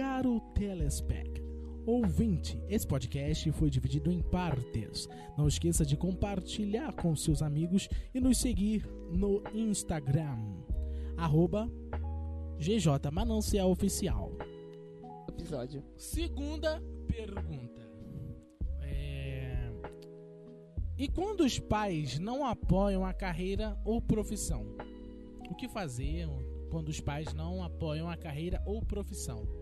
caro telespec. Ouvinte, esse podcast foi dividido em partes. Não esqueça de compartilhar com seus amigos e nos seguir no Instagram, arroba GJ Manancial Oficial. Episódio. Segunda pergunta. É... E quando os pais não apoiam a carreira ou profissão? O que fazer quando os pais não apoiam a carreira ou profissão?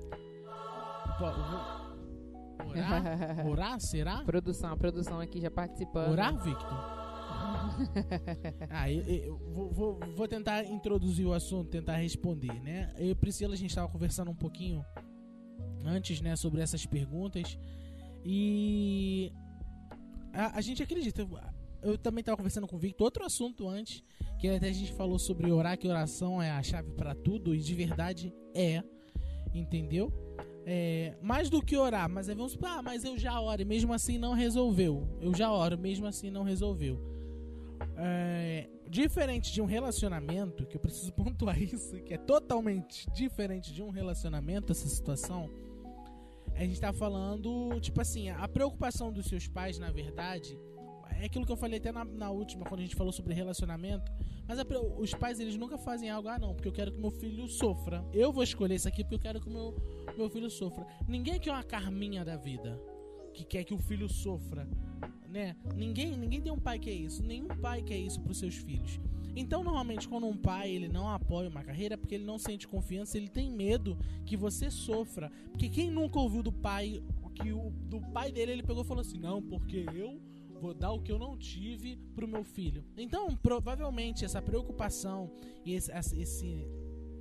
Orar? Orar? Será? Produção, a produção aqui já participando. Orar, Victor? ah, eu, eu vou, vou, vou, tentar introduzir o assunto, tentar responder, né? Eu e Priscila, a gente estava conversando um pouquinho antes, né, sobre essas perguntas e a, a gente acredita. Eu também estava conversando com o Victor outro assunto antes, que até a gente falou sobre orar, que oração é a chave para tudo e de verdade é, entendeu? É, mais do que orar, mas aí vamos, ah, mas eu já oro e mesmo assim não resolveu. Eu já oro, mesmo assim não resolveu. É, diferente de um relacionamento, que eu preciso pontuar isso, que é totalmente diferente de um relacionamento, essa situação. A gente tá falando, tipo assim, a preocupação dos seus pais, na verdade, é aquilo que eu falei até na, na última, quando a gente falou sobre relacionamento. Mas a, os pais, eles nunca fazem algo, ah, não, porque eu quero que meu filho sofra. Eu vou escolher isso aqui porque eu quero que meu, meu filho sofra. Ninguém quer uma carminha da vida que quer que o filho sofra né? Ninguém, ninguém tem um pai que é isso. Nenhum pai quer isso para os seus filhos. Então, normalmente, quando um pai ele não apoia uma carreira, é porque ele não sente confiança, ele tem medo que você sofra. Porque quem nunca ouviu do pai que o do pai dele ele pegou e falou assim: "Não, porque eu vou dar o que eu não tive pro meu filho". Então, provavelmente essa preocupação e esse, esse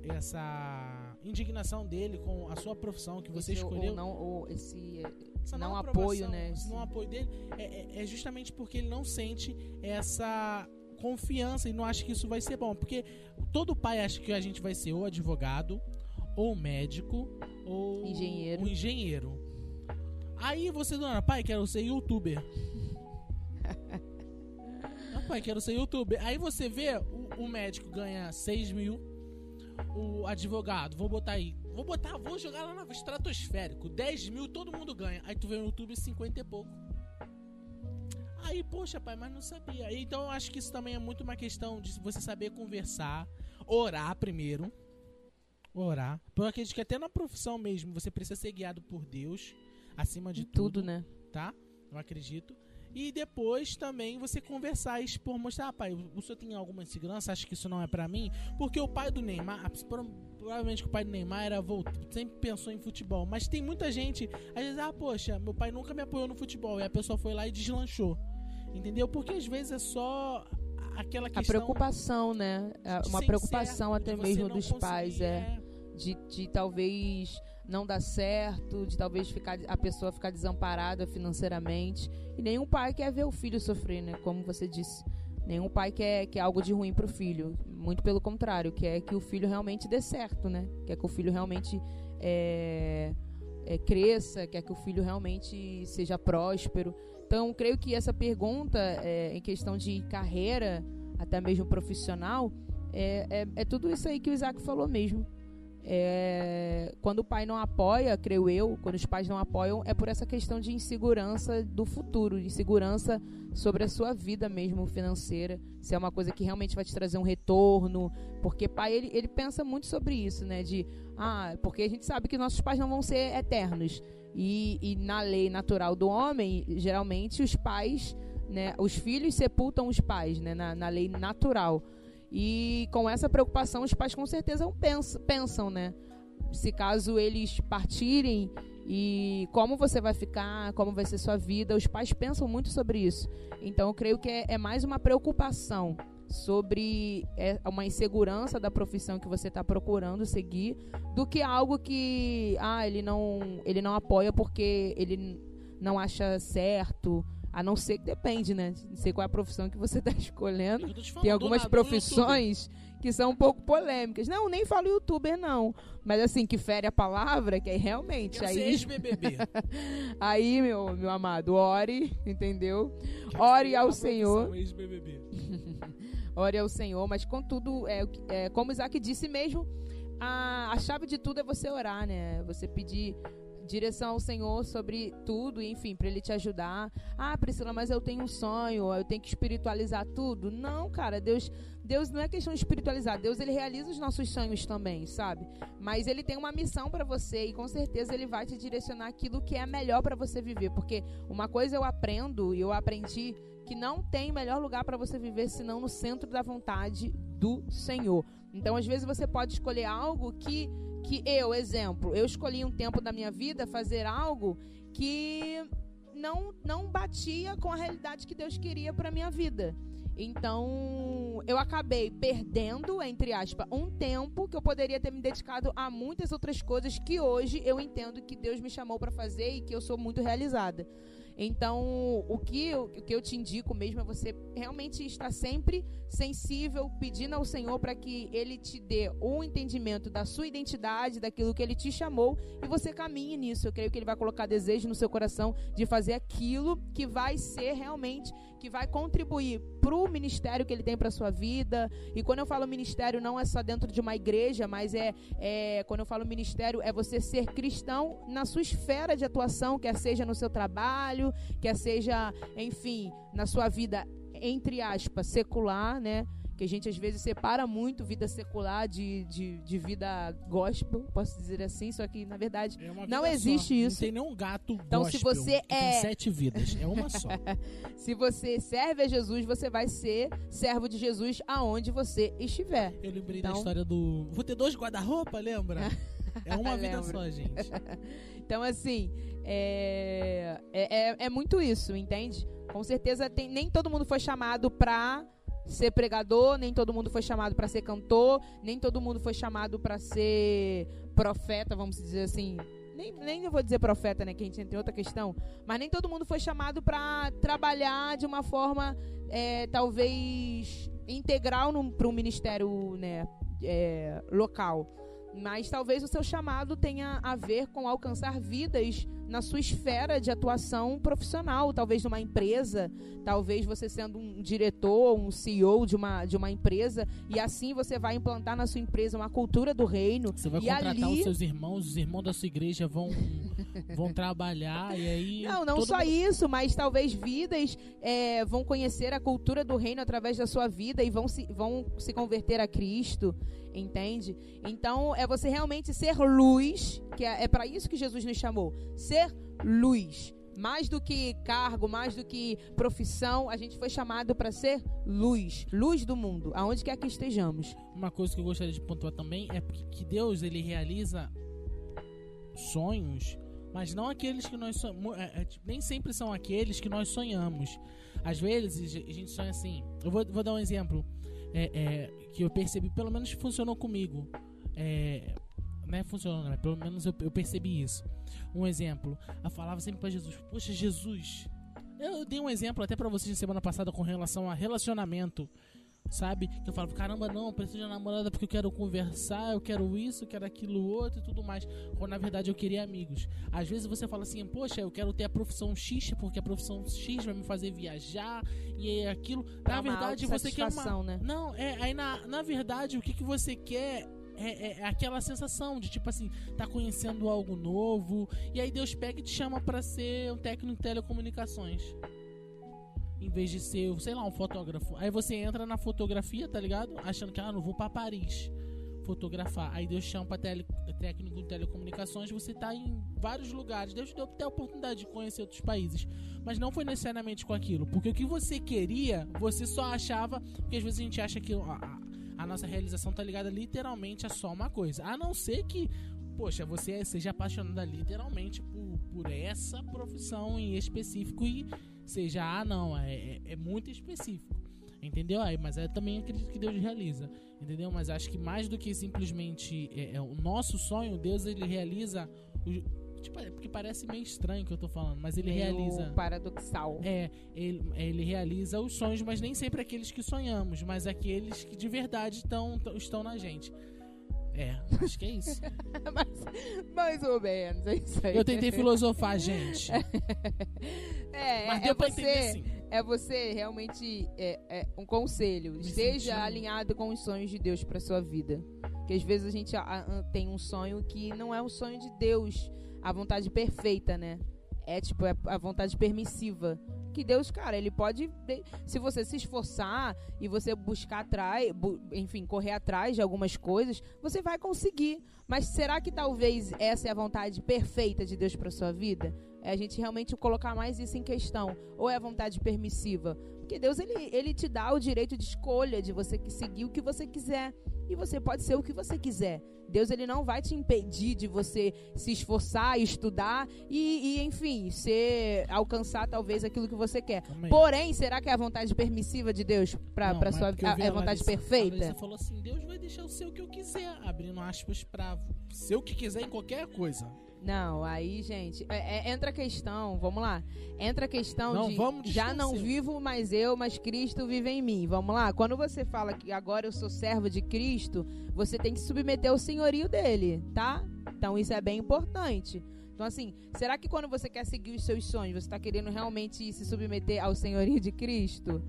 essa indignação dele com a sua profissão que você esse, escolheu, ou não, ou esse essa não, não apoio, né? Esse não apoio dele é, é, é, justamente porque ele não sente essa confiança e não acha que isso vai ser bom. Porque todo pai acha que a gente vai ser ou advogado, ou médico, ou engenheiro. Um engenheiro. Aí você, dona, pai, quero ser youtuber. Pai, quero ser youtuber. Aí você vê, o, o médico ganha 6 mil, o advogado, vou botar aí, Vou botar, vou jogar lá no estratosférico. 10 mil, todo mundo ganha. Aí tu vê no YouTube 50 e pouco. Aí, poxa, pai, mas não sabia. Então eu acho que isso também é muito uma questão de você saber conversar, orar primeiro. Orar. Porque eu acredito que até na profissão mesmo você precisa ser guiado por Deus, acima de tudo, tudo, né? Tá? Eu acredito. E depois também você conversar e expor, mostrar, ah, pai, o senhor tem alguma insegurança? Acha que isso não é para mim? Porque o pai do Neymar, provavelmente o pai do Neymar era voltou, sempre pensou em futebol. Mas tem muita gente, às vezes, ah, poxa, meu pai nunca me apoiou no futebol. E a pessoa foi lá e deslanchou. Entendeu? Porque às vezes é só aquela questão. A preocupação, né? É uma preocupação certo, até mesmo dos pais, é. De, de talvez não dar certo, de talvez ficar a pessoa ficar desamparada financeiramente. E nenhum pai quer ver o filho sofrer, né? Como você disse. Nenhum pai quer, quer algo de ruim pro filho. Muito pelo contrário, quer que o filho realmente dê certo, né? Quer que o filho realmente é, é, cresça, quer que o filho realmente seja próspero. Então, creio que essa pergunta é, em questão de carreira, até mesmo profissional, é, é, é tudo isso aí que o Isaac falou mesmo. É, quando o pai não apoia, creio eu, quando os pais não apoiam, é por essa questão de insegurança do futuro, insegurança sobre a sua vida mesmo financeira, se é uma coisa que realmente vai te trazer um retorno, porque pai ele, ele pensa muito sobre isso, né? De ah, porque a gente sabe que nossos pais não vão ser eternos e, e na lei natural do homem, geralmente os pais, né, os filhos sepultam os pais, né, na, na lei natural. E com essa preocupação, os pais com certeza pensam, né? Se caso eles partirem e como você vai ficar, como vai ser sua vida, os pais pensam muito sobre isso. Então, eu creio que é, é mais uma preocupação sobre é, uma insegurança da profissão que você está procurando seguir do que algo que ah ele não ele não apoia porque ele não acha certo a não ser que depende, né? Não sei qual é a profissão que você está escolhendo. Tem algumas profissões que são um pouco polêmicas. Não, nem falo youtuber, não. Mas assim, que fere a palavra, que aí realmente. Aí, BBB. aí, meu, meu amado, ore, entendeu? Ore ao Senhor. ore ao Senhor, mas contudo, é, é, como Isaac disse mesmo, a, a chave de tudo é você orar, né? Você pedir direção ao Senhor sobre tudo, enfim, para ele te ajudar. Ah, Priscila, mas eu tenho um sonho, eu tenho que espiritualizar tudo. Não, cara, Deus, Deus não é questão de espiritualizar. Deus ele realiza os nossos sonhos também, sabe? Mas ele tem uma missão para você e com certeza ele vai te direcionar aquilo que é melhor para você viver, porque uma coisa eu aprendo e eu aprendi que não tem melhor lugar para você viver senão no centro da vontade do Senhor. Então, às vezes você pode escolher algo que que eu, exemplo, eu escolhi um tempo da minha vida fazer algo que não não batia com a realidade que Deus queria para minha vida. Então, eu acabei perdendo, entre aspas, um tempo que eu poderia ter me dedicado a muitas outras coisas que hoje eu entendo que Deus me chamou para fazer e que eu sou muito realizada. Então, o que, o que eu te indico mesmo é você realmente estar sempre sensível, pedindo ao Senhor para que Ele te dê o entendimento da sua identidade, daquilo que Ele te chamou, e você caminhe nisso. Eu creio que Ele vai colocar desejo no seu coração de fazer aquilo que vai ser realmente, que vai contribuir para o ministério que Ele tem para sua vida. E quando eu falo ministério, não é só dentro de uma igreja, mas é, é quando eu falo ministério, é você ser cristão na sua esfera de atuação, quer seja no seu trabalho, quer seja, enfim, na sua vida, entre aspas, secular, né? Que a gente às vezes separa muito vida secular de, de, de vida gospel, posso dizer assim, só que na verdade é não existe só. isso. Não tem nenhum gato então, gospel, se você é tem sete vidas, é uma só. se você serve a Jesus, você vai ser servo de Jesus aonde você estiver. Eu lembrei então... da história do. Vou ter dois guarda-roupa, lembra? É uma vida só, gente. então, assim, é, é, é, é, muito isso, entende? Com certeza, tem, nem todo mundo foi chamado pra ser pregador, nem todo mundo foi chamado para ser cantor, nem todo mundo foi chamado para ser profeta, vamos dizer assim. Nem, nem vou dizer profeta, né? Que a gente entra em outra questão. Mas nem todo mundo foi chamado para trabalhar de uma forma, é, talvez, integral para um ministério né, é, local. Mas talvez o seu chamado tenha a ver com alcançar vidas na sua esfera de atuação profissional, talvez numa empresa, talvez você sendo um diretor, um CEO de uma, de uma empresa, e assim você vai implantar na sua empresa uma cultura do reino. Você vai e contratar ali... os seus irmãos, os irmãos da sua igreja vão, vão trabalhar e aí. Não, não só mundo... isso, mas talvez vidas é, vão conhecer a cultura do reino através da sua vida e vão se, vão se converter a Cristo entende? Então é você realmente ser luz, que é, é para isso que Jesus nos chamou, ser luz. Mais do que cargo, mais do que profissão, a gente foi chamado para ser luz, luz do mundo, aonde quer que estejamos. Uma coisa que eu gostaria de pontuar também é que Deus ele realiza sonhos, mas não aqueles que nós sonhamos, é, é, tipo, nem sempre são aqueles que nós sonhamos. Às vezes a gente sonha assim. Eu vou, vou dar um exemplo é, é, que eu percebi, pelo menos funcionou comigo. É, não é funcionou, mas pelo menos eu, eu, percebi isso. Um exemplo, eu falava sempre para Jesus: Poxa, Jesus. Eu dei um exemplo até para vocês na semana passada com relação a relacionamento sabe? Que eu falo, caramba, não, preciso de uma namorada porque eu quero conversar, eu quero isso, eu quero aquilo outro e tudo mais. Quando na verdade eu queria amigos. Às vezes você fala assim, poxa, eu quero ter a profissão X porque a profissão X vai me fazer viajar e é aquilo. Na verdade você quer uma. Né? Não, é, aí na, na verdade o que, que você quer é, é, é, aquela sensação de tipo assim, tá conhecendo algo novo, e aí Deus pega e te chama para ser um técnico de telecomunicações em vez de ser, sei lá, um fotógrafo. Aí você entra na fotografia, tá ligado? Achando que, ah, não vou para Paris fotografar. Aí Deus chama para tele, técnico de telecomunicações, você tá em vários lugares. Deus deu até a oportunidade de conhecer outros países. Mas não foi necessariamente com aquilo. Porque o que você queria, você só achava. Porque às vezes a gente acha que a nossa realização tá ligada literalmente a só uma coisa. A não ser que poxa, você seja apaixonada literalmente por, por essa profissão em específico e seja, ah, não, é, é, é muito específico. Entendeu? Aí, mas eu também acredito que Deus realiza. Entendeu? Mas acho que mais do que simplesmente é, é o nosso sonho, Deus ele realiza. Tipo, é porque parece meio estranho o que eu tô falando, mas ele meio realiza. paradoxal. É, ele, ele realiza os sonhos, mas nem sempre aqueles que sonhamos, mas aqueles que de verdade tão, estão na gente. É, acho que é isso. mais, mais ou menos, é isso aí. Eu tentei filosofar, gente. é, Mas é deu é pra você, entender sim. É você realmente é, é um conselho. Me Esteja sentindo. alinhado com os sonhos de Deus para sua vida. Que às vezes a gente tem um sonho que não é um sonho de Deus, a vontade perfeita, né? É tipo é a vontade permissiva que Deus, cara, ele pode. Se você se esforçar e você buscar atrás, enfim, correr atrás de algumas coisas, você vai conseguir. Mas será que talvez essa é a vontade perfeita de Deus para sua vida? É a gente realmente colocar mais isso em questão. Ou é a vontade permissiva? Porque Deus, ele, ele te dá o direito de escolha, de você seguir o que você quiser. E você pode ser o que você quiser. Deus ele não vai te impedir de você se esforçar, estudar e, e enfim, ser alcançar talvez aquilo que você quer. Também. Porém, será que é a vontade permissiva de Deus para para sua vida? É a vontade Larissa, perfeita? Você falou assim: Deus vai deixar eu ser o que eu quiser, abrindo aspas para ser o que quiser em qualquer coisa. Não, aí, gente, é, é, entra a questão, vamos lá. Entra a questão não, de já não vivo mais eu, mas Cristo vive em mim. Vamos lá. Quando você fala que agora eu sou servo de Cristo, você tem que submeter ao senhorio dele, tá? Então isso é bem importante. Então, assim, será que quando você quer seguir os seus sonhos, você está querendo realmente se submeter ao senhorio de Cristo?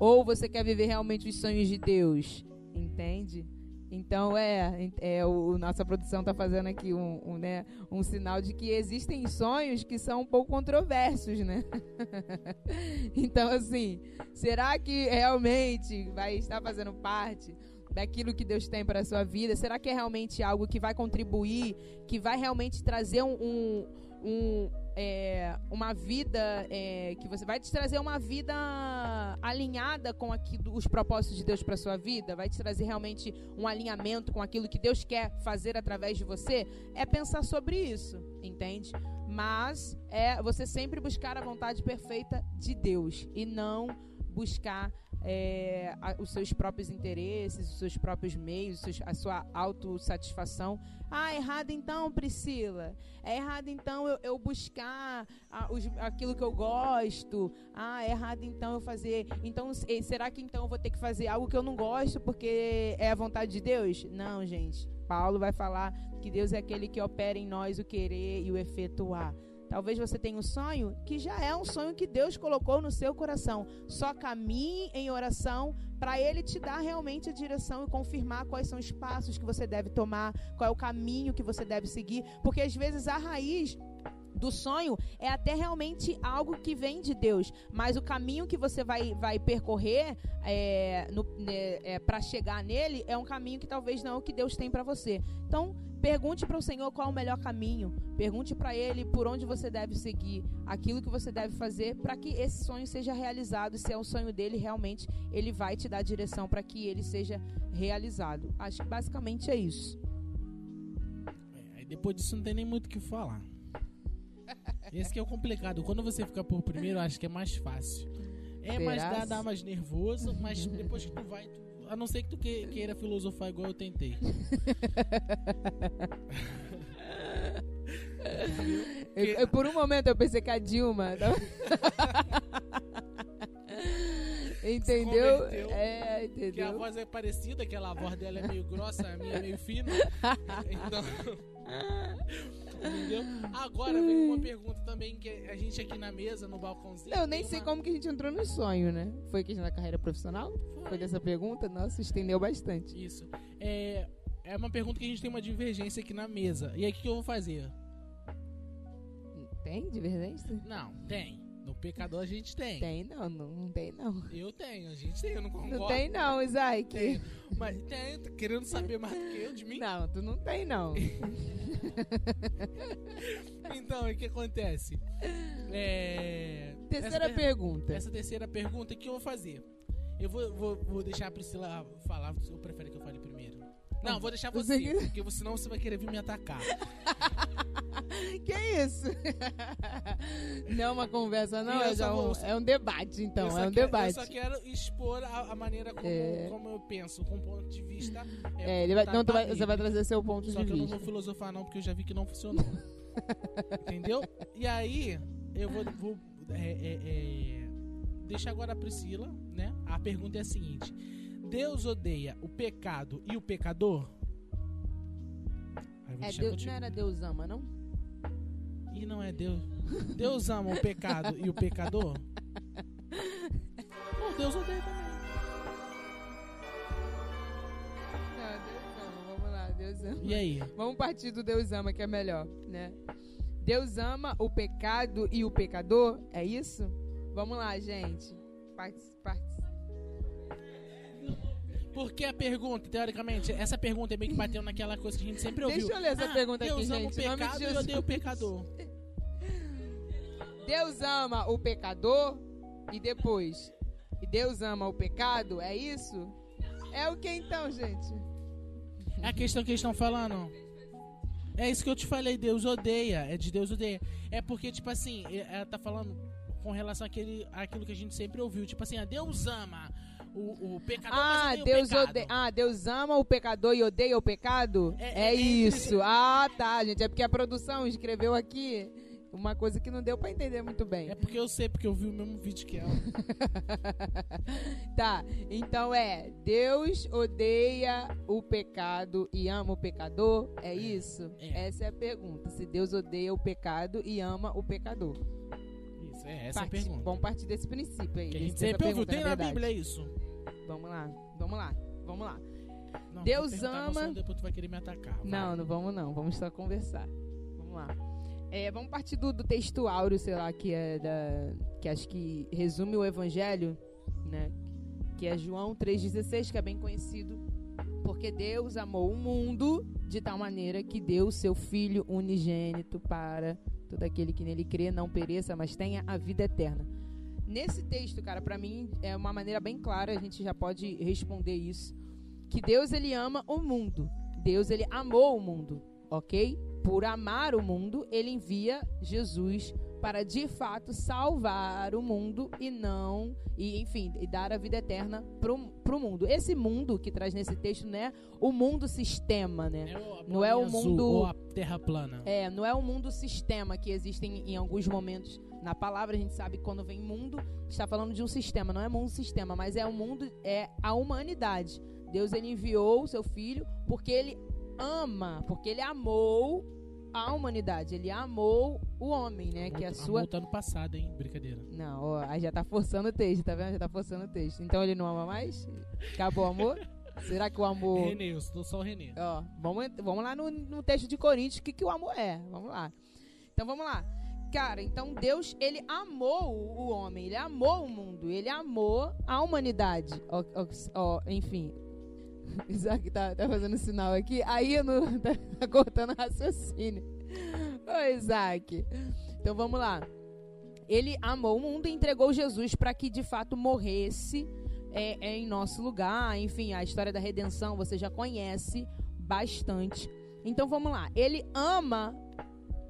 Ou você quer viver realmente os sonhos de Deus? Entende? Então é, é o nossa produção está fazendo aqui um, um, né, um sinal de que existem sonhos que são um pouco controversos, né? então assim, será que realmente vai estar fazendo parte daquilo que Deus tem para a sua vida? Será que é realmente algo que vai contribuir, que vai realmente trazer um, um, um é, uma vida é, que você vai te trazer uma vida alinhada com aquilo, os propósitos de Deus para sua vida, vai te trazer realmente um alinhamento com aquilo que Deus quer fazer através de você, é pensar sobre isso, entende? Mas é você sempre buscar a vontade perfeita de Deus e não buscar é, a, os seus próprios interesses, os seus próprios meios, seus, a sua autossatisfação. Ah, errado então, Priscila. É errado então eu, eu buscar a, os, aquilo que eu gosto. Ah, é errado então eu fazer. Então, será que então eu vou ter que fazer algo que eu não gosto porque é a vontade de Deus? Não, gente. Paulo vai falar que Deus é aquele que opera em nós o querer e o efetuar. Talvez você tenha um sonho que já é um sonho que Deus colocou no seu coração. Só caminhe em oração para Ele te dar realmente a direção e confirmar quais são os passos que você deve tomar, qual é o caminho que você deve seguir. Porque às vezes a raiz do sonho é até realmente algo que vem de Deus, mas o caminho que você vai, vai percorrer é, né, é, para chegar nele é um caminho que talvez não é o que Deus tem para você. Então Pergunte para o Senhor qual é o melhor caminho. Pergunte para Ele por onde você deve seguir, aquilo que você deve fazer para que esse sonho seja realizado. Se é o sonho dele, realmente Ele vai te dar direção para que ele seja realizado. Acho que basicamente é isso. É, depois disso não tem nem muito o que falar. Esse que é o complicado. Quando você fica por primeiro, acho que é mais fácil. É mais dá, dá mais nervoso, mas depois que tu vai, tu a não ser que tu queira filosofar igual eu tentei. eu, eu, por um momento eu pensei que a Dilma. entendeu? É, entendeu? Que a voz é parecida, aquela voz dela é meio grossa, a minha é meio fina. Então. Entendeu? Agora vem uma pergunta também que a gente aqui na mesa, no balcãozinho. Eu nem sei uma... como que a gente entrou no sonho, né? Foi questão da carreira profissional? Foi. Foi dessa pergunta? Nossa, estendeu bastante. Isso. É, é uma pergunta que a gente tem uma divergência aqui na mesa. E aí o que eu vou fazer? Tem divergência? Não, tem. No pecador a gente tem. Tem não, não, não tem não. Eu tenho, a gente tem, eu não concordo. Não tem não, Isaac. Tem. Mas tem, tá querendo saber mais do que eu de mim? Não, tu não tem não. então, o que acontece? É... Terceira essa pergunta. Essa terceira pergunta, o que eu vou fazer? Eu vou, vou, vou deixar a Priscila falar, ou prefere que eu fale primeiro? Não, vou deixar você, porque senão você vai querer vir me atacar. que isso? Não é uma conversa, não, é, já um, é um debate, então, é um quero, debate. Eu só quero expor a, a maneira como, é. como, eu penso, com ponto de vista. É, é ele vai, não, vai, você vai trazer seu ponto só de vista. Só que eu não vou filosofar, não, porque eu já vi que não funcionou. Entendeu? E aí, eu vou. vou é, é, é, deixa agora a Priscila, né? A pergunta é a seguinte Deus odeia o pecado e o pecador? É, Deus, não era Deus ama, não? E não é Deus. Deus ama o pecado e o pecador? Não, Deus odeia também. Não, Deus ama, vamos lá. Deus ama. E aí? Vamos partir do Deus ama, que é melhor, né? Deus ama o pecado e o pecador, é isso? Vamos lá, gente. Participa. Porque a pergunta, teoricamente, essa pergunta é meio que bateu naquela coisa que a gente sempre ouviu. Deixa eu ler essa ah, pergunta Deus aqui, ama gente. o pecado e odeia o pecador. Deus ama o pecador e depois. E Deus ama o pecado, é isso? É o que então, gente? É a questão que eles estão falando. É isso que eu te falei, Deus odeia. É de Deus odeia. É porque, tipo assim, ela tá falando com relação àquele, àquilo que a gente sempre ouviu. Tipo assim, a Deus ama o, o pecador, ah, Deus odeia, ah, Deus ama o pecador e odeia o pecado? É, é, é isso. Ah, tá, gente. É porque a produção escreveu aqui uma coisa que não deu para entender muito bem. É porque eu sei, porque eu vi o mesmo vídeo que ela. tá, então é Deus odeia o pecado e ama o pecador? É, é isso? É. Essa é a pergunta. Se Deus odeia o pecado e ama o pecador. Isso, é essa Parti, é a pergunta. Vamos partir desse princípio aí. Que a gente sempre ouviu, tem na, na Bíblia isso. Vamos lá, vamos lá, vamos lá. Não, Deus ama. Depois tu vai querer me atacar. Vai. Não, não vamos não. Vamos só conversar. Vamos lá. É, vamos partir do, do texto áureo, sei lá, que é da. Que acho que resume o evangelho, né? Que é João 3,16, que é bem conhecido. Porque Deus amou o mundo de tal maneira que deu o seu Filho unigênito para todo aquele que nele crê não pereça, mas tenha a vida eterna. Nesse texto, cara, para mim é uma maneira bem clara, a gente já pode responder isso, que Deus ele ama o mundo. Deus ele amou o mundo, OK? Por amar o mundo, ele envia Jesus para de fato salvar o mundo e não e enfim e dar a vida eterna pro, pro mundo. Esse mundo que traz nesse texto né o mundo sistema né? É não é o mundo ou a terra plana. É não é o mundo sistema que existem em alguns momentos na palavra. A gente sabe que quando vem mundo está falando de um sistema. Não é mundo sistema mas é o mundo é a humanidade. Deus ele enviou o seu filho porque ele ama porque ele amou a humanidade. Ele amou o homem, né? que é a sua. Voltando passado, hein? Brincadeira. Não, ó, aí já tá forçando o texto, tá vendo? Já tá forçando o texto. Então ele não ama mais? Acabou o amor? Será que o amor. Renê, eu sou só o Renê. Ó, vamos, vamos lá no, no texto de Coríntios, o que, que o amor é? Vamos lá. Então vamos lá. Cara, então Deus, ele amou o homem, ele amou o mundo, ele amou a humanidade. Ó, ó, ó enfim, Isaac tá, tá fazendo sinal aqui. Aí não tá, tá cortando raciocínio. Ô, Isaac. Então vamos lá. Ele amou o mundo e entregou Jesus para que de fato morresse é, é, em nosso lugar. Enfim, a história da redenção você já conhece bastante. Então vamos lá. Ele ama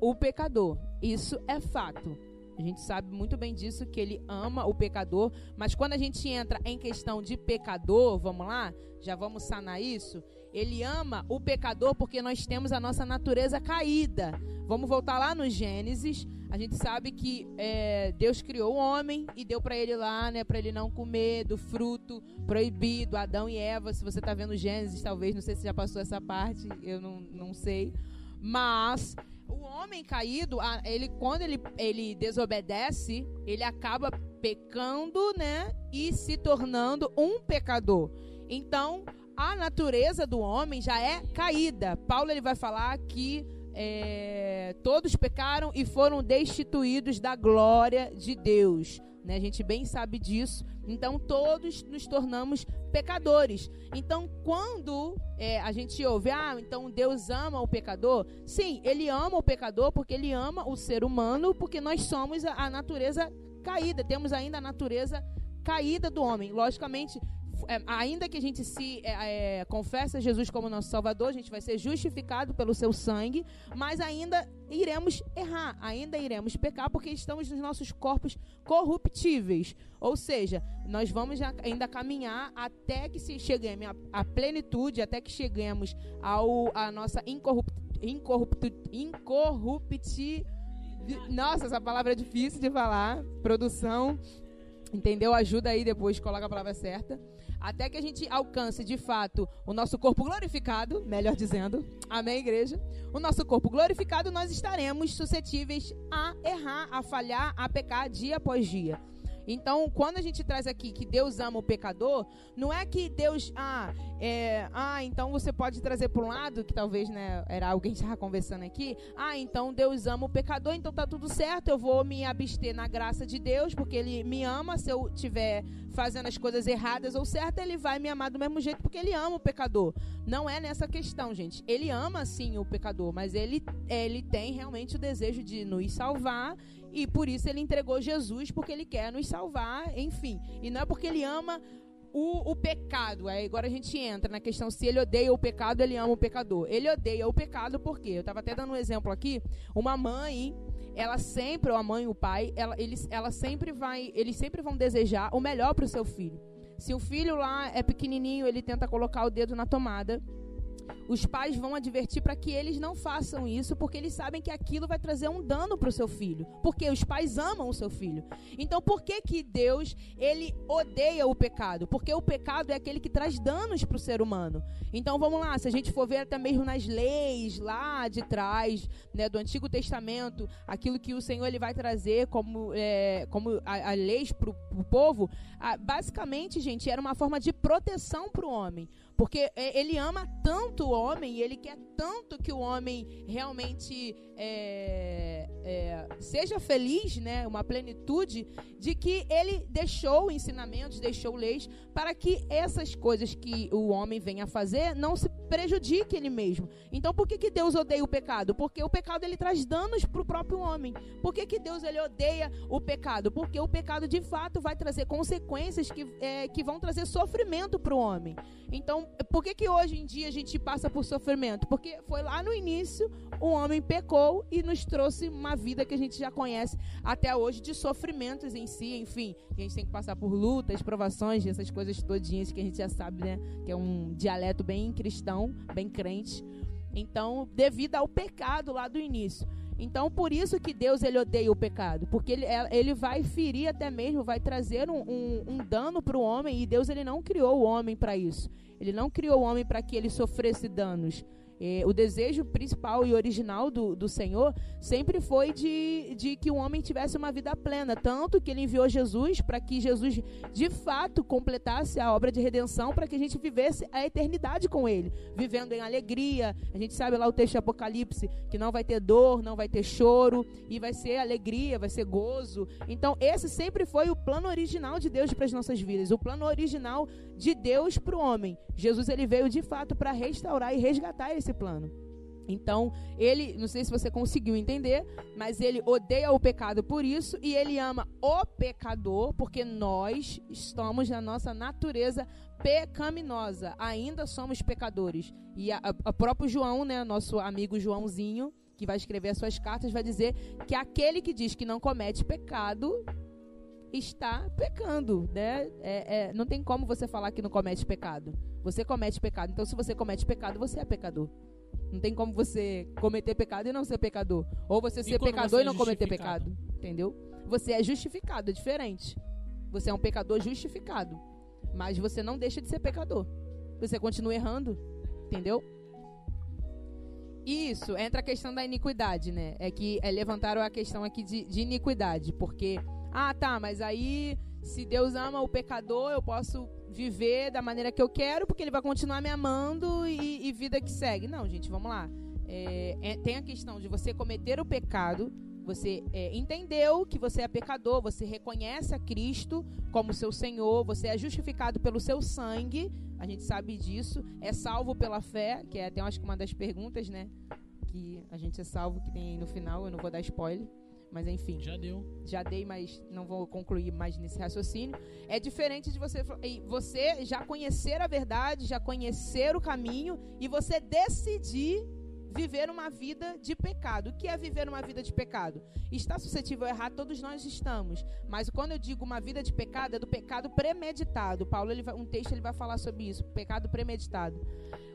o pecador. Isso é fato. A gente sabe muito bem disso, que ele ama o pecador, mas quando a gente entra em questão de pecador, vamos lá, já vamos sanar isso. Ele ama o pecador porque nós temos a nossa natureza caída. Vamos voltar lá no Gênesis. A gente sabe que é, Deus criou o homem e deu para ele lá, né, para ele não comer do fruto proibido, Adão e Eva. Se você está vendo Gênesis, talvez, não sei se já passou essa parte, eu não, não sei. Mas o homem caído, ele quando ele, ele desobedece, ele acaba pecando, né? E se tornando um pecador. Então, a natureza do homem já é caída. Paulo ele vai falar que é, todos pecaram e foram destituídos da glória de Deus. Né? A gente bem sabe disso. Então todos nos tornamos pecadores. Então quando é, a gente ouve, ah, então Deus ama o pecador. Sim, Ele ama o pecador porque Ele ama o ser humano, porque nós somos a, a natureza caída. Temos ainda a natureza caída do homem. Logicamente, ainda que a gente se é, é, confesse a Jesus como nosso Salvador, a gente vai ser justificado pelo seu sangue, mas ainda iremos errar, ainda iremos pecar, porque estamos nos nossos corpos corruptíveis. Ou seja, nós vamos ainda caminhar até que se cheguemos à plenitude, até que cheguemos ao a nossa incorrupt, incorrupt, incorrupti, nossa, essa palavra é difícil de falar. Produção, entendeu? Ajuda aí depois, coloca a palavra certa até que a gente alcance de fato o nosso corpo glorificado, melhor dizendo, amém, igreja? O nosso corpo glorificado, nós estaremos suscetíveis a errar, a falhar, a pecar dia após dia. Então, quando a gente traz aqui que Deus ama o pecador, não é que Deus, ah, é, ah, então você pode trazer para um lado, que talvez, né, era alguém que estava conversando aqui, ah, então Deus ama o pecador, então tá tudo certo, eu vou me abster na graça de Deus, porque ele me ama, se eu tiver fazendo as coisas erradas ou certas, ele vai me amar do mesmo jeito, porque ele ama o pecador. Não é nessa questão, gente. Ele ama sim o pecador, mas ele ele tem realmente o desejo de nos salvar e por isso ele entregou Jesus, porque ele quer nos salvar, enfim. E não é porque ele ama o, o pecado. Aí agora a gente entra na questão se ele odeia o pecado, ele ama o pecador. Ele odeia o pecado porque, eu estava até dando um exemplo aqui, uma mãe, ela sempre, ou a mãe, o pai, ela, eles, ela sempre vai, eles sempre vão desejar o melhor para o seu filho. Se o filho lá é pequenininho, ele tenta colocar o dedo na tomada os pais vão advertir para que eles não façam isso, porque eles sabem que aquilo vai trazer um dano para o seu filho, porque os pais amam o seu filho. Então, por que que Deus ele odeia o pecado? Porque o pecado é aquele que traz danos para o ser humano. Então, vamos lá, se a gente for ver até mesmo nas leis lá de trás, né, do Antigo Testamento, aquilo que o Senhor ele vai trazer como é, como a, a leis para o povo, a, basicamente, gente, era uma forma de proteção para o homem. Porque é, ele ama tanto o homem e ele quer tanto que o homem realmente é, é, seja feliz, né, uma plenitude, de que ele deixou ensinamentos, deixou leis, para que essas coisas que o homem vem a fazer não se prejudique ele mesmo. Então, por que, que Deus odeia o pecado? Porque o pecado ele traz danos para o próprio homem. Por que, que Deus ele odeia o pecado? Porque o pecado de fato vai trazer consequências que, é, que vão trazer sofrimento para o homem. Então, por que, que hoje em dia a gente passa por sofrimento? Porque foi lá no início o homem pecou e nos trouxe uma vida que a gente já conhece até hoje de sofrimentos em si, enfim. A gente tem que passar por lutas, provações, essas coisas todinhas que a gente já sabe, né? Que é um dialeto bem cristão, bem crente. Então, devido ao pecado lá do início. Então, por isso que Deus ele odeia o pecado, porque ele, é, ele vai ferir até mesmo, vai trazer um, um, um dano para o homem, e Deus ele não criou o homem para isso. Ele não criou o homem para que ele sofresse danos. É, o desejo principal e original do, do Senhor sempre foi de, de que o homem tivesse uma vida plena. Tanto que ele enviou Jesus para que Jesus de fato completasse a obra de redenção para que a gente vivesse a eternidade com ele, vivendo em alegria. A gente sabe lá o texto de Apocalipse que não vai ter dor, não vai ter choro e vai ser alegria, vai ser gozo. Então, esse sempre foi o plano original de Deus para as nossas vidas, o plano original de Deus para o homem. Jesus ele veio de fato para restaurar e resgatar esse plano. Então, ele, não sei se você conseguiu entender, mas ele odeia o pecado por isso e ele ama o pecador porque nós estamos na nossa natureza pecaminosa, ainda somos pecadores. E a, a, a próprio João, né, nosso amigo Joãozinho, que vai escrever as suas cartas, vai dizer que aquele que diz que não comete pecado está pecando, né? É, é, não tem como você falar que não comete pecado. Você comete pecado. Então, se você comete pecado, você é pecador. Não tem como você cometer pecado e não ser pecador. Ou você ser pecador você e não cometer pecado. Entendeu? Você é justificado, é diferente. Você é um pecador justificado. Mas você não deixa de ser pecador. Você continua errando. Entendeu? Isso, entra a questão da iniquidade, né? É que é, levantaram a questão aqui de, de iniquidade, porque ah, tá, mas aí se Deus ama o pecador, eu posso viver da maneira que eu quero, porque ele vai continuar me amando e, e vida que segue. Não, gente, vamos lá. É, é, tem a questão de você cometer o pecado, você é, entendeu que você é pecador, você reconhece a Cristo como seu Senhor, você é justificado pelo seu sangue, a gente sabe disso, é salvo pela fé, que é até acho que uma das perguntas, né? Que a gente é salvo, que tem aí no final, eu não vou dar spoiler. Mas enfim. Já deu. Já dei, mas não vou concluir mais nesse raciocínio. É diferente de você, você já conhecer a verdade, já conhecer o caminho e você decidir viver uma vida de pecado. O que é viver uma vida de pecado? Está suscetível a errar, todos nós estamos. Mas quando eu digo uma vida de pecado, é do pecado premeditado. Paulo, ele vai, um texto, ele vai falar sobre isso, pecado premeditado.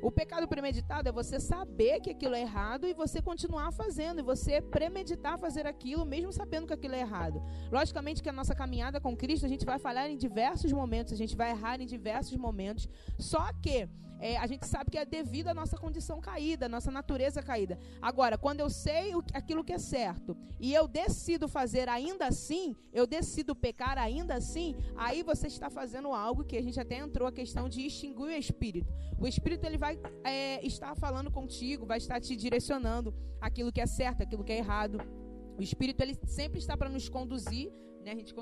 O pecado premeditado é você saber que aquilo é errado e você continuar fazendo, e você premeditar fazer aquilo, mesmo sabendo que aquilo é errado. Logicamente que a nossa caminhada com Cristo, a gente vai falhar em diversos momentos, a gente vai errar em diversos momentos. Só que é, a gente sabe que é devido à nossa condição caída, à nossa natureza caída. Agora, quando eu sei o, aquilo que é certo e eu decido fazer ainda assim, eu decido pecar ainda assim, aí você está fazendo algo que a gente até entrou a questão de extinguir o espírito. O espírito ele vai é, estar falando contigo, vai estar te direcionando aquilo que é certo, aquilo que é errado. O espírito ele sempre está para nos conduzir né? A gente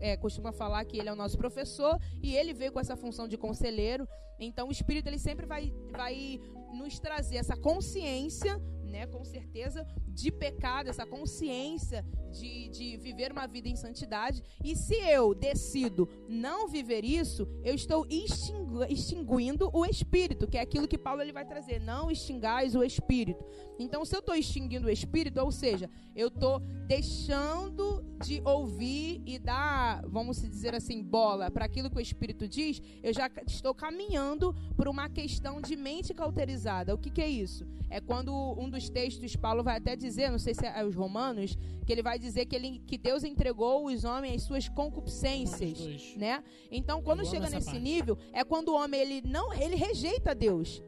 é, costuma falar que ele é o nosso professor e ele veio com essa função de conselheiro. Então o Espírito ele sempre vai, vai nos trazer essa consciência né, com certeza, de pecado, essa consciência de, de viver uma vida em santidade. E se eu decido não viver isso, eu estou extingu extinguindo o espírito, que é aquilo que Paulo ele vai trazer. Não extingais o espírito. Então, se eu estou extinguindo o espírito, ou seja, eu estou deixando de ouvir e dar, vamos dizer assim, bola para aquilo que o espírito diz, eu já estou caminhando por uma questão de mente cauterizada. O que, que é isso? É quando um dos textos, Paulo vai até dizer, não sei se é os Romanos, que ele vai dizer que, ele, que Deus entregou os homens às suas concupiscências, né? Então, quando chega nesse parte. nível, é quando o homem ele não, ele rejeita Deus.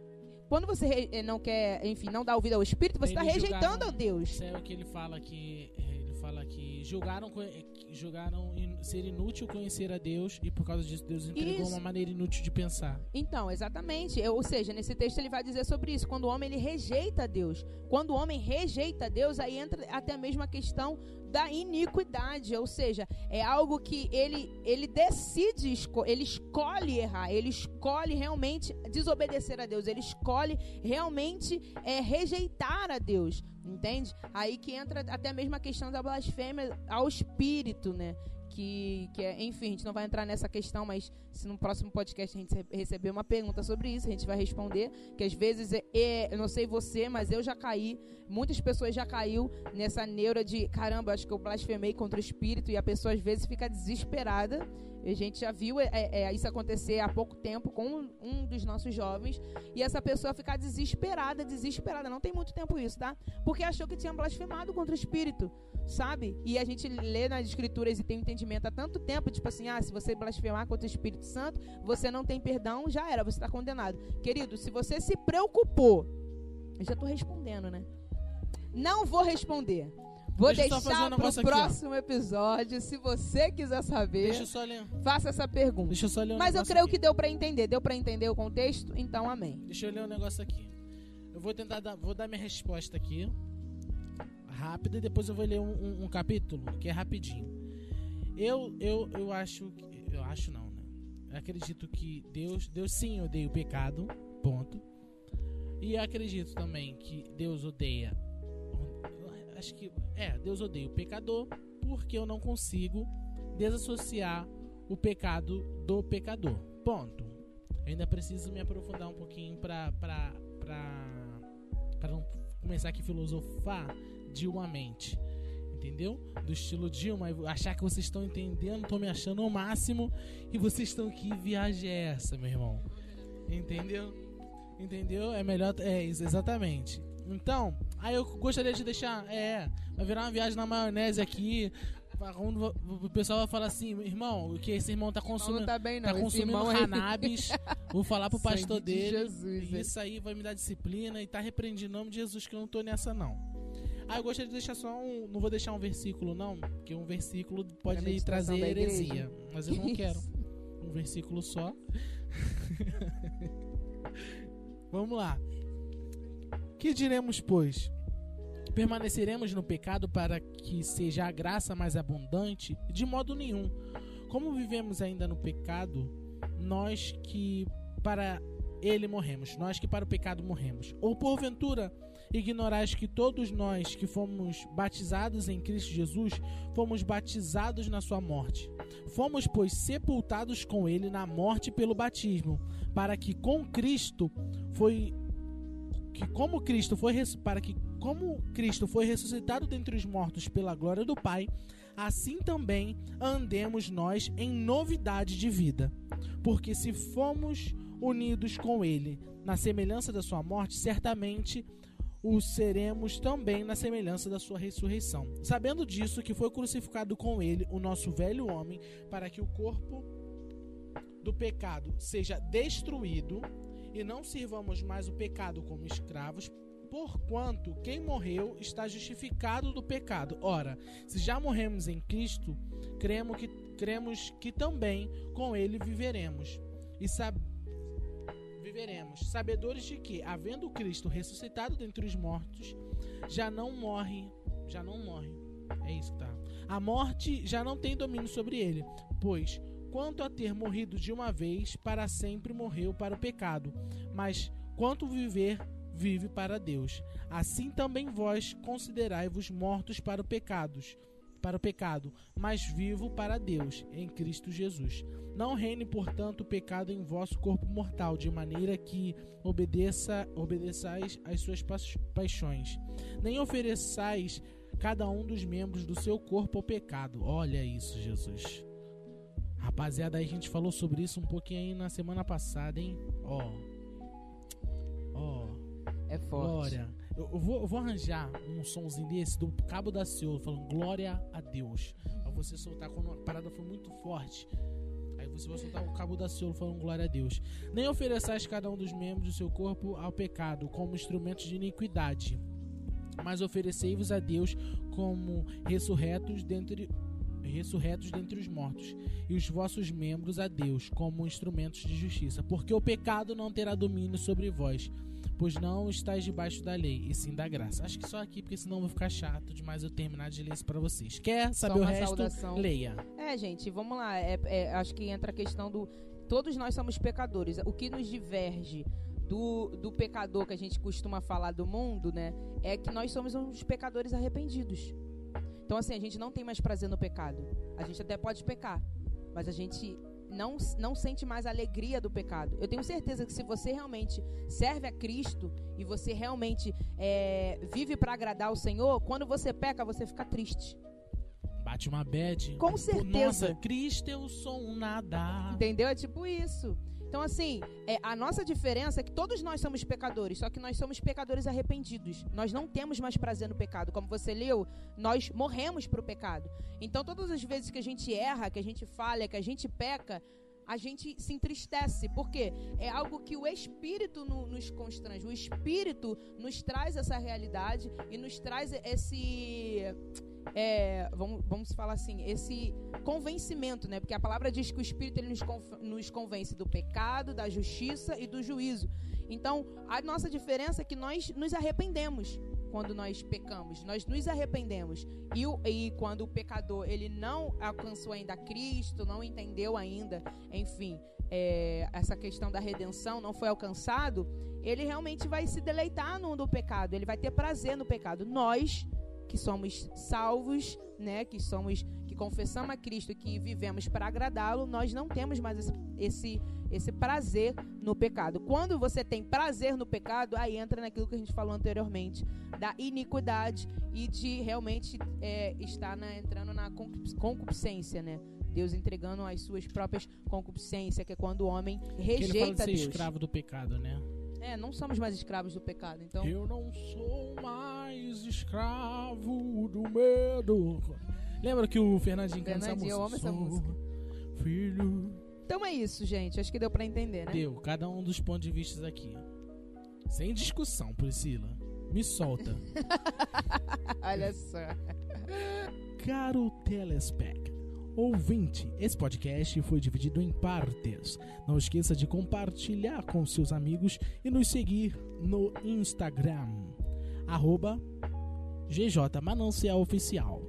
Quando você eh, não quer, enfim, não dá ouvido ao Espírito, você está rejeitando a Deus. Isso é o que ele fala que ele fala que julgaram julgaram ser inútil conhecer a Deus e por causa disso Deus entregou isso. uma maneira inútil de pensar. Então, exatamente. Ou seja, nesse texto ele vai dizer sobre isso. Quando o homem ele rejeita Deus. Quando o homem rejeita Deus, aí entra até mesmo a questão da iniquidade, ou seja, é algo que ele ele decide, ele escolhe errar, ele escolhe realmente desobedecer a Deus, ele escolhe realmente é, rejeitar a Deus, entende? Aí que entra até mesmo a questão da blasfêmia ao espírito, né? que, que é, enfim, a gente não vai entrar nessa questão, mas se no próximo podcast a gente receber uma pergunta sobre isso, a gente vai responder, que às vezes, é, é, eu não sei você, mas eu já caí, muitas pessoas já caiu nessa neura de, caramba, acho que eu blasfemei contra o Espírito, e a pessoa às vezes fica desesperada, a gente já viu é, é, isso acontecer há pouco tempo com um dos nossos jovens. E essa pessoa ficar desesperada, desesperada. Não tem muito tempo isso, tá? Porque achou que tinha blasfemado contra o Espírito, sabe? E a gente lê nas Escrituras e tem um entendimento há tanto tempo, tipo assim, ah, se você blasfemar contra o Espírito Santo, você não tem perdão, já era, você está condenado. Querido, se você se preocupou, eu já estou respondendo, né? Não vou responder. Vou Deixa deixar para o próximo aqui, episódio. Se você quiser saber, faça essa pergunta. Deixa eu só ler um Mas eu creio aqui. que deu para entender. Deu para entender o contexto? Então, amém. Deixa eu ler um negócio aqui. Eu vou tentar dar, vou dar minha resposta aqui, rápida, e depois eu vou ler um, um, um capítulo que é rapidinho. Eu, eu, eu acho, eu acho não, né? Eu acredito que Deus, Deus sim odeia o pecado, ponto. E acredito também que Deus odeia acho que é, Deus odeia o pecador porque eu não consigo desassociar o pecado do pecador. Ponto. Eu ainda preciso me aprofundar um pouquinho para para para não começar aqui a filosofar Dilmamente. Entendeu? Do estilo Dilma, achar que vocês estão entendendo, estão me achando o máximo e vocês estão aqui viagem é essa, meu irmão. Entendeu? Entendeu? É melhor é exatamente. Então, aí eu gostaria de deixar. É, vai virar uma viagem na maionese aqui. O pessoal vai falar assim, irmão, o que esse irmão tá consumindo? Não tá bem, não. Tá consumindo cannabis. Vou falar pro pastor dele. Jesus, isso aí vai me dar disciplina e tá repreendido em nome de Jesus que eu não tô nessa, não. Ah, eu gostaria de deixar só um. Não vou deixar um versículo, não, porque um versículo pode trazer heresia. Mas eu não quero. Um versículo só. Vamos lá. Que diremos, pois? Permaneceremos no pecado para que seja a graça mais abundante? De modo nenhum. Como vivemos ainda no pecado, nós que para ele morremos, nós que para o pecado morremos. Ou porventura ignorais que todos nós que fomos batizados em Cristo Jesus, fomos batizados na sua morte. Fomos, pois, sepultados com ele na morte pelo batismo, para que com Cristo foi que como Cristo foi para que como Cristo foi ressuscitado dentre os mortos pela glória do Pai, assim também andemos nós em novidade de vida. Porque se fomos unidos com ele na semelhança da sua morte, certamente o seremos também na semelhança da sua ressurreição. Sabendo disso, que foi crucificado com ele o nosso velho homem, para que o corpo do pecado seja destruído E não sirvamos mais o pecado como escravos, porquanto quem morreu está justificado do pecado. Ora, se já morremos em Cristo, cremos que, cremos que também com ele viveremos. E sab viveremos, sabedores de que, havendo Cristo ressuscitado dentre os mortos, já não morre, já não morre. É isso tá. A morte já não tem domínio sobre ele, pois quanto a ter morrido de uma vez, para sempre morreu para o pecado, mas quanto viver, vive para Deus. Assim também vós considerai-vos mortos para o pecados, para o pecado, mas vivo para Deus em Cristo Jesus. Não reine, portanto, o pecado em vosso corpo mortal, de maneira que obedeça, obedeçais às suas paixões. Nem ofereçais cada um dos membros do seu corpo ao pecado. Olha isso, Jesus. Rapaziada, aí a gente falou sobre isso um pouquinho aí na semana passada, hein? Ó. Ó. É forte. Glória. Eu, eu, vou, eu vou arranjar um somzinho desse do Cabo da Ciolo falando glória a Deus. Pra você soltar quando a parada foi muito forte. Aí você vai soltar o Cabo da Ciolo falando glória a Deus. Nem ofereçais cada um dos membros do seu corpo ao pecado como instrumentos de iniquidade. Mas oferecei-vos a Deus como ressurretos dentre ressurretos dentre os mortos, e os vossos membros a Deus como instrumentos de justiça, porque o pecado não terá domínio sobre vós, pois não estáis debaixo da lei, e sim da graça. Acho que só aqui, porque senão vai ficar chato demais eu terminar de ler isso pra vocês. Quer saber o resto? Saudação. Leia. É, gente, vamos lá. É, é, acho que entra a questão do. Todos nós somos pecadores. O que nos diverge do, do pecador que a gente costuma falar do mundo, né? É que nós somos uns pecadores arrependidos. Então, assim, a gente não tem mais prazer no pecado. A gente até pode pecar, mas a gente não, não sente mais a alegria do pecado. Eu tenho certeza que se você realmente serve a Cristo e você realmente é, vive para agradar o Senhor, quando você peca, você fica triste. Bate uma bad. Com certeza. Nossa, Cristo, eu sou um nada. Entendeu? É tipo isso. Então, assim, é, a nossa diferença é que todos nós somos pecadores, só que nós somos pecadores arrependidos. Nós não temos mais prazer no pecado. Como você leu, nós morremos para o pecado. Então, todas as vezes que a gente erra, que a gente falha, que a gente peca, a gente se entristece, porque é algo que o Espírito no, nos constrange, o Espírito nos traz essa realidade e nos traz esse é, vamos, vamos falar assim, esse convencimento, né? Porque a palavra diz que o Espírito ele nos, nos convence do pecado, da justiça e do juízo. Então, a nossa diferença é que nós nos arrependemos quando nós pecamos, nós nos arrependemos. E, e quando o pecador ele não alcançou ainda Cristo, não entendeu ainda, enfim, é, essa questão da redenção não foi alcançado, ele realmente vai se deleitar no do pecado, ele vai ter prazer no pecado. Nós que somos salvos, né, que somos que confessamos a Cristo, que vivemos para agradá-lo, nós não temos mais esse, esse esse prazer no pecado. Quando você tem prazer no pecado, aí entra naquilo que a gente falou anteriormente, da iniquidade e de realmente é, estar na, entrando na concupiscência, né? Deus entregando as suas próprias concupiscências, que é quando o homem rejeita ele fala de ser Deus. escravo do pecado, né? É, não somos mais escravos do pecado, então. Eu não sou mais escravo do medo. Lembra que o Fernandinho canta essa música? Eu amo essa música. Filho. Então é isso, gente. Acho que deu para entender, né? Deu. Cada um dos pontos de vista aqui. Sem discussão, Priscila. Me solta. Olha só. Caro telespect ouvinte. Esse podcast foi dividido em partes. Não esqueça de compartilhar com seus amigos e nos seguir no Instagram, arroba GJ Manancial Oficial.